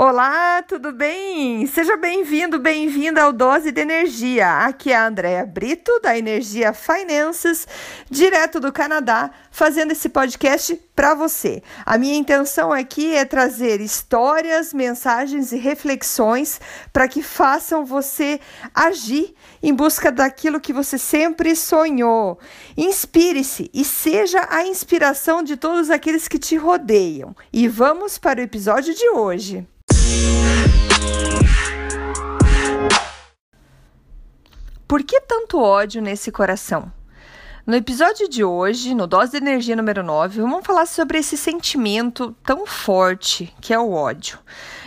Olá, tudo bem? Seja bem-vindo, bem-vinda ao Dose de Energia. Aqui é a Andrea Brito, da Energia Finances, direto do Canadá, fazendo esse podcast para você. A minha intenção aqui é trazer histórias, mensagens e reflexões para que façam você agir em busca daquilo que você sempre sonhou. Inspire-se e seja a inspiração de todos aqueles que te rodeiam. E vamos para o episódio de hoje. Por que tanto ódio nesse coração? No episódio de hoje, no Dose de Energia número 9, vamos falar sobre esse sentimento tão forte que é o ódio.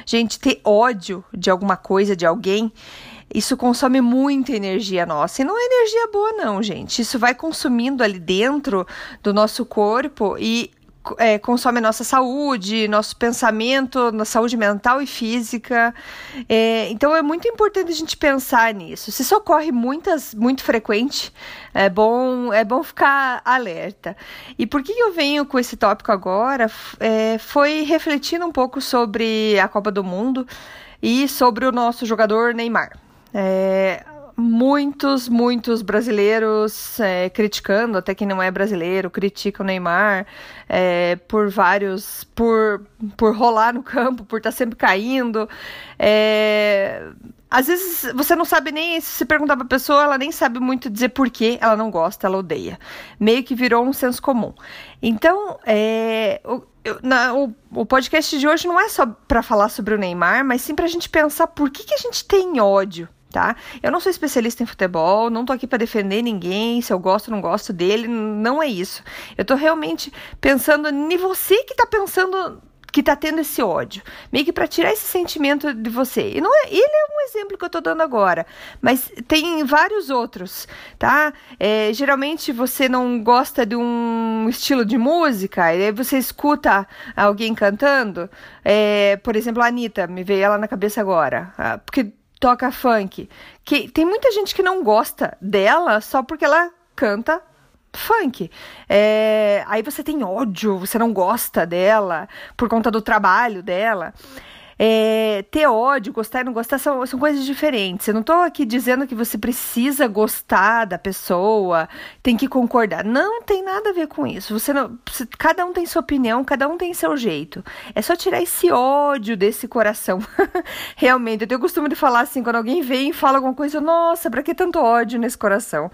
Gente, ter ódio de alguma coisa, de alguém, isso consome muita energia nossa. E não é energia boa, não, gente. Isso vai consumindo ali dentro do nosso corpo e é, consome a nossa saúde, nosso pensamento, na saúde mental e física. É, então é muito importante a gente pensar nisso. Se isso ocorre muitas, muito frequente, é bom, é bom ficar alerta. E por que eu venho com esse tópico agora? É, foi refletindo um pouco sobre a Copa do Mundo e sobre o nosso jogador Neymar. É, muitos, muitos brasileiros é, criticando, até quem não é brasileiro, critica o Neymar é, por vários, por, por rolar no campo, por estar tá sempre caindo. É, às vezes você não sabe nem, se você perguntar pra pessoa, ela nem sabe muito dizer por que ela não gosta, ela odeia. Meio que virou um senso comum. Então, é, o, na, o, o, podcast de hoje não é só para falar sobre o Neymar, mas sim pra gente pensar por que, que a gente tem ódio tá? Eu não sou especialista em futebol, não tô aqui para defender ninguém, se eu gosto ou não gosto dele, não é isso. Eu tô realmente pensando em você que tá pensando que tá tendo esse ódio, meio que para tirar esse sentimento de você. E não é, ele é um exemplo que eu tô dando agora, mas tem vários outros, tá? É, geralmente você não gosta de um estilo de música, e aí você escuta alguém cantando, é, por exemplo, a Anitta, me veio ela na cabeça agora, ah, porque toca funk. Que tem muita gente que não gosta dela só porque ela canta funk. É, aí você tem ódio, você não gosta dela por conta do trabalho dela. É, ter ódio, gostar e não gostar são, são coisas diferentes. Eu não estou aqui dizendo que você precisa gostar da pessoa, tem que concordar. Não tem nada a ver com isso. Você não, cada um tem sua opinião, cada um tem seu jeito. É só tirar esse ódio desse coração. Realmente, eu tenho o costume de falar assim, quando alguém vem e fala alguma coisa, nossa, para que tanto ódio nesse coração?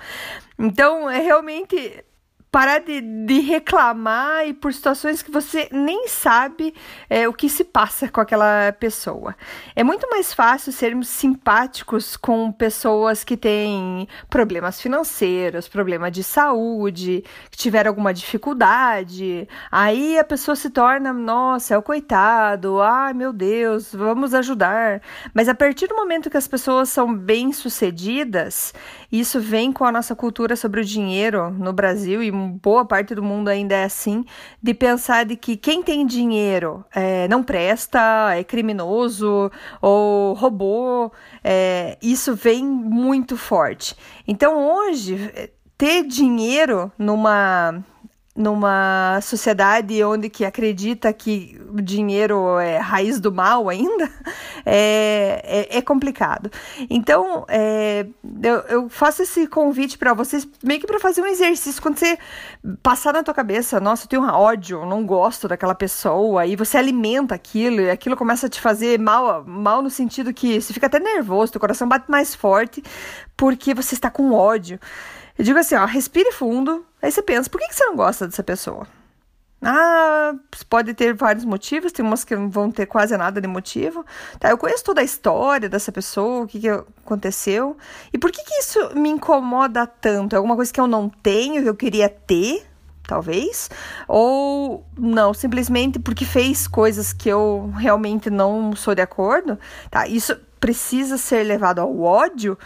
Então, é realmente parar de, de reclamar e por situações que você nem sabe é, o que se passa com aquela pessoa. É muito mais fácil sermos simpáticos com pessoas que têm problemas financeiros, problema de saúde, que tiveram alguma dificuldade. Aí a pessoa se torna, nossa, é o coitado, ai meu Deus, vamos ajudar. Mas a partir do momento que as pessoas são bem-sucedidas, isso vem com a nossa cultura sobre o dinheiro no Brasil e boa parte do mundo ainda é assim, de pensar de que quem tem dinheiro é, não presta, é criminoso ou roubou. É, isso vem muito forte. Então hoje ter dinheiro numa numa sociedade onde que acredita que o dinheiro é raiz do mal ainda, é, é, é complicado. Então, é, eu, eu, faço esse convite para vocês, meio que para fazer um exercício. Quando você passar na tua cabeça, nossa, eu tenho um ódio, não gosto daquela pessoa, e você alimenta aquilo, e aquilo começa a te fazer mal, mal no sentido que você fica até nervoso, teu coração bate mais forte, porque você está com ódio. Eu digo assim, ó, respire fundo, aí você pensa, por que, você não gosta dessa pessoa? Ah, pode ter vários motivos, tem umas que não vão ter quase nada de motivo. Tá, eu conheço toda a história dessa pessoa, o que, que aconteceu. E por que, que isso me incomoda tanto? É alguma coisa que eu não tenho, que eu queria ter, talvez? Ou não, simplesmente porque fez coisas que eu realmente não sou de acordo? Tá, isso precisa ser levado ao ódio,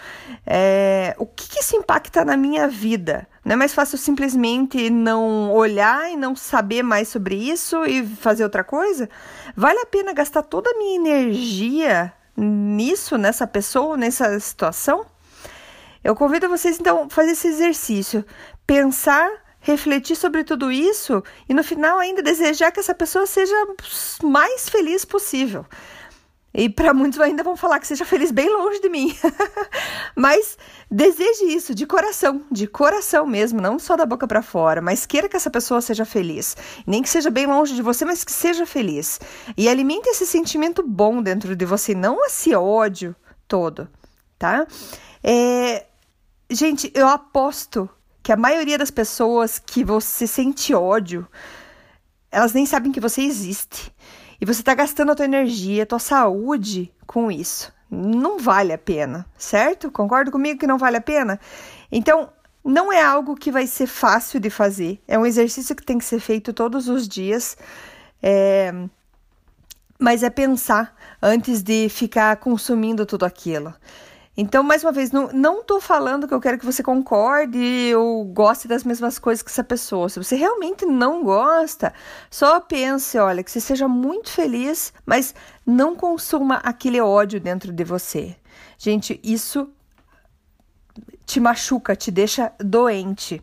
é, o que, que isso impacta na minha vida? Não é mais fácil simplesmente não olhar e não saber mais sobre isso e fazer outra coisa? Vale a pena gastar toda a minha energia nisso, nessa pessoa, nessa situação? Eu convido vocês então a fazer esse exercício, pensar, refletir sobre tudo isso e no final ainda desejar que essa pessoa seja mais feliz possível. E para muitos ainda vão falar que seja feliz bem longe de mim. mas deseje isso de coração, de coração mesmo, não só da boca para fora, mas queira que essa pessoa seja feliz. Nem que seja bem longe de você, mas que seja feliz. E alimente esse sentimento bom dentro de você, não esse ódio todo, tá? É... Gente, eu aposto que a maioria das pessoas que você sente ódio, elas nem sabem que você existe. E você está gastando a tua energia, a tua saúde com isso. Não vale a pena, certo? Concorda comigo que não vale a pena? Então, não é algo que vai ser fácil de fazer. É um exercício que tem que ser feito todos os dias. É... Mas é pensar antes de ficar consumindo tudo aquilo. Então, mais uma vez, não, não tô falando que eu quero que você concorde ou goste das mesmas coisas que essa pessoa. Se você realmente não gosta, só pense, olha, que você seja muito feliz, mas não consuma aquele ódio dentro de você. Gente, isso te machuca, te deixa doente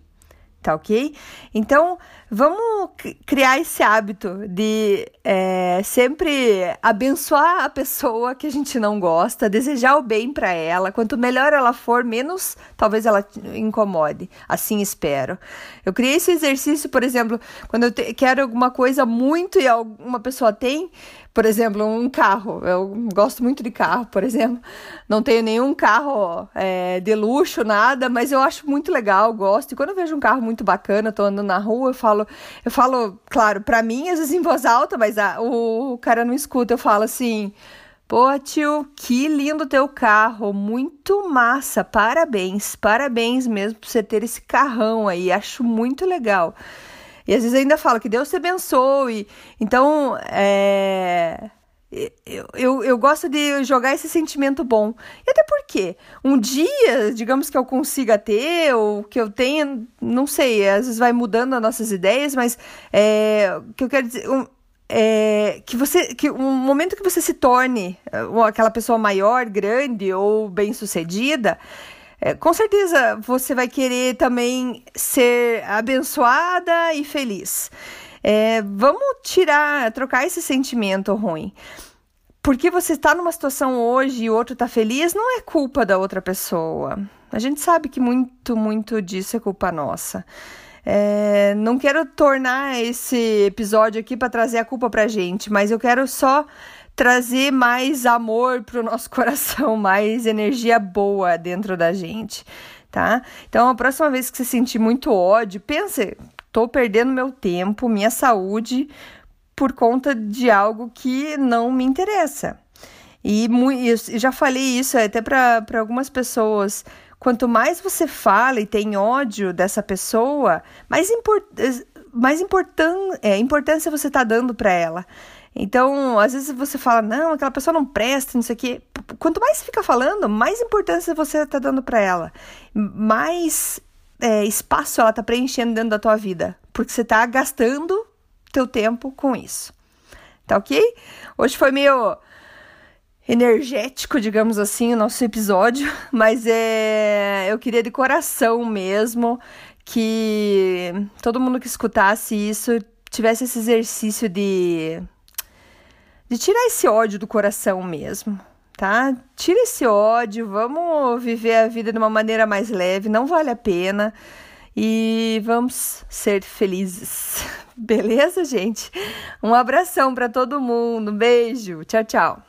tá ok? Então, vamos criar esse hábito de é, sempre abençoar a pessoa que a gente não gosta, desejar o bem para ela. Quanto melhor ela for, menos talvez ela incomode. Assim espero. Eu criei esse exercício, por exemplo, quando eu quero alguma coisa muito e alguma pessoa tem, por exemplo, um carro. Eu gosto muito de carro, por exemplo. Não tenho nenhum carro é, de luxo, nada, mas eu acho muito legal, gosto. E quando eu vejo um carro muito bacana, tô andando na rua, eu falo, eu falo, claro, pra mim, às vezes em voz alta, mas a, o, o cara não escuta, eu falo assim. Pô, tio, que lindo teu carro, muito massa, parabéns, parabéns mesmo por você ter esse carrão aí, acho muito legal. E às vezes ainda fala que Deus te abençoe. Então, é. Eu, eu, eu, gosto de jogar esse sentimento bom. E até porque um dia, digamos que eu consiga ter, ou que eu tenha, não sei, às vezes vai mudando as nossas ideias, mas é, que eu quero dizer. Um, é, que você que um momento que você se torne aquela pessoa maior, grande ou bem sucedida, é, com certeza você vai querer também ser abençoada e feliz. É, vamos tirar, trocar esse sentimento ruim. Porque você está numa situação hoje e o outro está feliz, não é culpa da outra pessoa. A gente sabe que muito, muito disso é culpa nossa. É, não quero tornar esse episódio aqui para trazer a culpa pra gente, mas eu quero só trazer mais amor para o nosso coração, mais energia boa dentro da gente, tá? Então, a próxima vez que você sentir muito ódio, pense, tô perdendo meu tempo, minha saúde por conta de algo que não me interessa. E já falei isso até para algumas pessoas. Quanto mais você fala e tem ódio dessa pessoa, mais, import mais importan é, importância você está dando para ela. Então, às vezes você fala, não, aquela pessoa não presta, não sei o quê. Quanto mais você fica falando, mais importância você está dando para ela. Mais é, espaço ela está preenchendo dentro da tua vida. Porque você está gastando teu tempo com isso. Tá ok? Hoje foi meio energético, digamos assim, o nosso episódio, mas é, eu queria de coração mesmo que todo mundo que escutasse isso tivesse esse exercício de de tirar esse ódio do coração mesmo, tá? Tira esse ódio, vamos viver a vida de uma maneira mais leve, não vale a pena e vamos ser felizes. Beleza, gente? Um abração para todo mundo, um beijo, tchau, tchau.